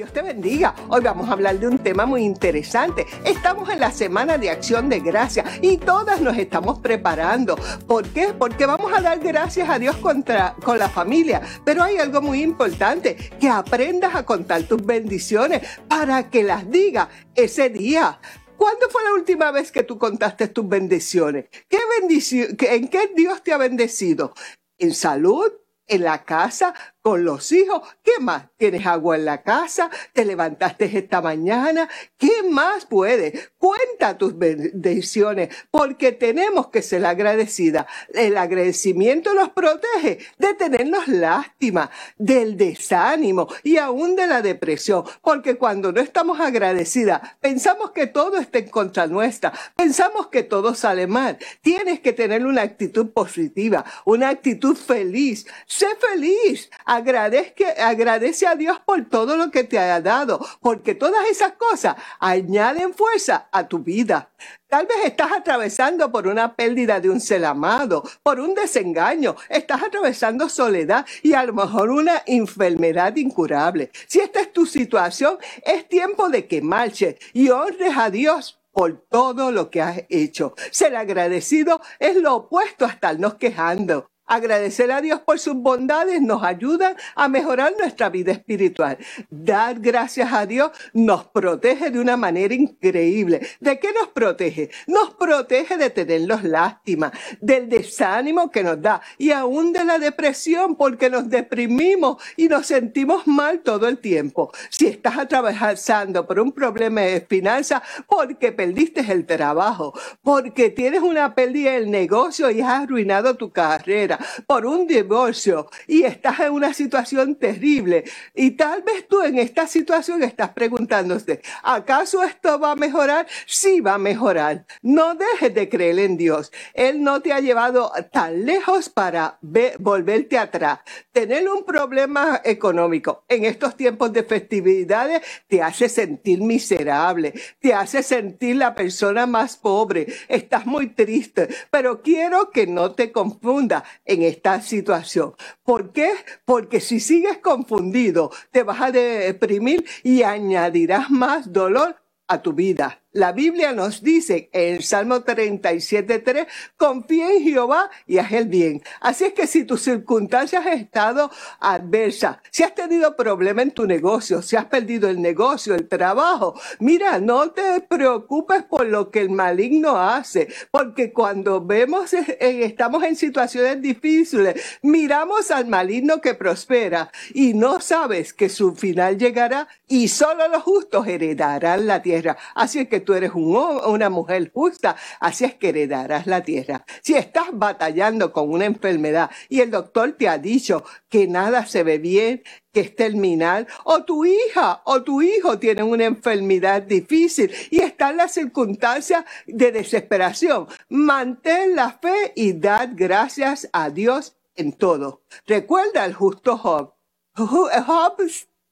Dios te bendiga. Hoy vamos a hablar de un tema muy interesante. Estamos en la semana de acción de gracia y todas nos estamos preparando. ¿Por qué? Porque vamos a dar gracias a Dios contra, con la familia. Pero hay algo muy importante, que aprendas a contar tus bendiciones para que las digas ese día. ¿Cuándo fue la última vez que tú contaste tus bendiciones? ¿Qué bendición, ¿En qué Dios te ha bendecido? ¿En salud? ¿En la casa? Con los hijos. ¿Qué más? ¿Tienes agua en la casa? ¿Te levantaste esta mañana? ¿Qué más puede? Cuenta tus bendiciones porque tenemos que ser agradecida. El agradecimiento nos protege de tenernos lástima, del desánimo y aún de la depresión. Porque cuando no estamos agradecidas, pensamos que todo está en contra nuestra. Pensamos que todo sale mal. Tienes que tener una actitud positiva, una actitud feliz. Sé feliz agradezca, agradece a Dios por todo lo que te ha dado, porque todas esas cosas añaden fuerza a tu vida. Tal vez estás atravesando por una pérdida de un ser amado, por un desengaño, estás atravesando soledad y a lo mejor una enfermedad incurable. Si esta es tu situación, es tiempo de que marches y honres a Dios por todo lo que has hecho. Ser agradecido es lo opuesto a estarnos quejando. Agradecer a Dios por sus bondades nos ayuda a mejorar nuestra vida espiritual. Dar gracias a Dios nos protege de una manera increíble. ¿De qué nos protege? Nos protege de tenerlos lástima, del desánimo que nos da y aún de la depresión porque nos deprimimos y nos sentimos mal todo el tiempo. Si estás atravesando por un problema de finanzas porque perdiste el trabajo, porque tienes una pérdida del negocio y has arruinado tu carrera, por un divorcio y estás en una situación terrible y tal vez tú en esta situación estás preguntándote, ¿acaso esto va a mejorar? Sí va a mejorar. No dejes de creer en Dios. Él no te ha llevado tan lejos para volverte atrás. Tener un problema económico en estos tiempos de festividades te hace sentir miserable, te hace sentir la persona más pobre, estás muy triste, pero quiero que no te confunda en esta situación. ¿Por qué? Porque si sigues confundido, te vas a deprimir y añadirás más dolor a tu vida. La Biblia nos dice en el Salmo 37.3, confía en Jehová y haz el bien. Así es que si tus circunstancias han estado adversas, si has tenido problema en tu negocio, si has perdido el negocio, el trabajo, mira, no te preocupes por lo que el maligno hace, porque cuando vemos, estamos en situaciones difíciles, miramos al maligno que prospera y no sabes que su final llegará y solo los justos heredarán la tierra. Así es que tú eres un, una mujer justa, así es que heredarás la tierra. Si estás batallando con una enfermedad y el doctor te ha dicho que nada se ve bien, que es terminal, o tu hija o tu hijo tienen una enfermedad difícil y está en las circunstancias de desesperación, mantén la fe y dad gracias a Dios en todo. Recuerda al justo Job. Job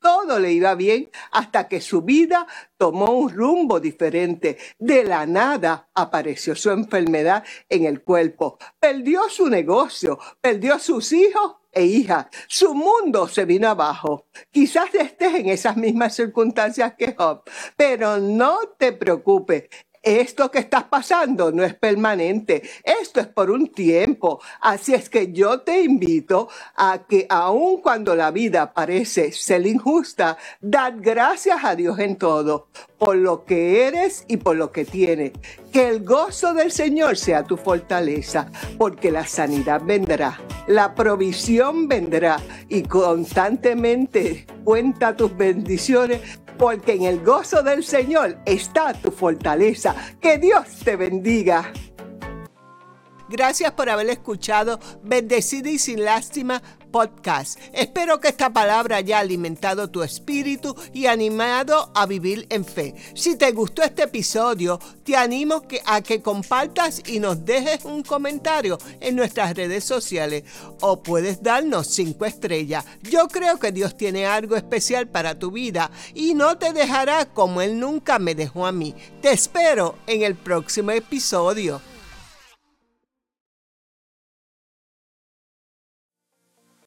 todo le iba bien hasta que su vida tomó un rumbo diferente. De la nada apareció su enfermedad en el cuerpo. Perdió su negocio, perdió sus hijos e hijas. Su mundo se vino abajo. Quizás estés en esas mismas circunstancias que Job, pero no te preocupes esto que estás pasando no es permanente, esto es por un tiempo. Así es que yo te invito a que aun cuando la vida parece ser injusta, dad gracias a Dios en todo, por lo que eres y por lo que tienes. Que el gozo del Señor sea tu fortaleza, porque la sanidad vendrá, la provisión vendrá y constantemente cuenta tus bendiciones porque en el gozo del Señor está tu fortaleza. Que Dios te bendiga. Gracias por haber escuchado Bendecida y sin lástima podcast. Espero que esta palabra haya alimentado tu espíritu y animado a vivir en fe. Si te gustó este episodio, te animo a que compartas y nos dejes un comentario en nuestras redes sociales o puedes darnos cinco estrellas. Yo creo que Dios tiene algo especial para tu vida y no te dejará como Él nunca me dejó a mí. Te espero en el próximo episodio.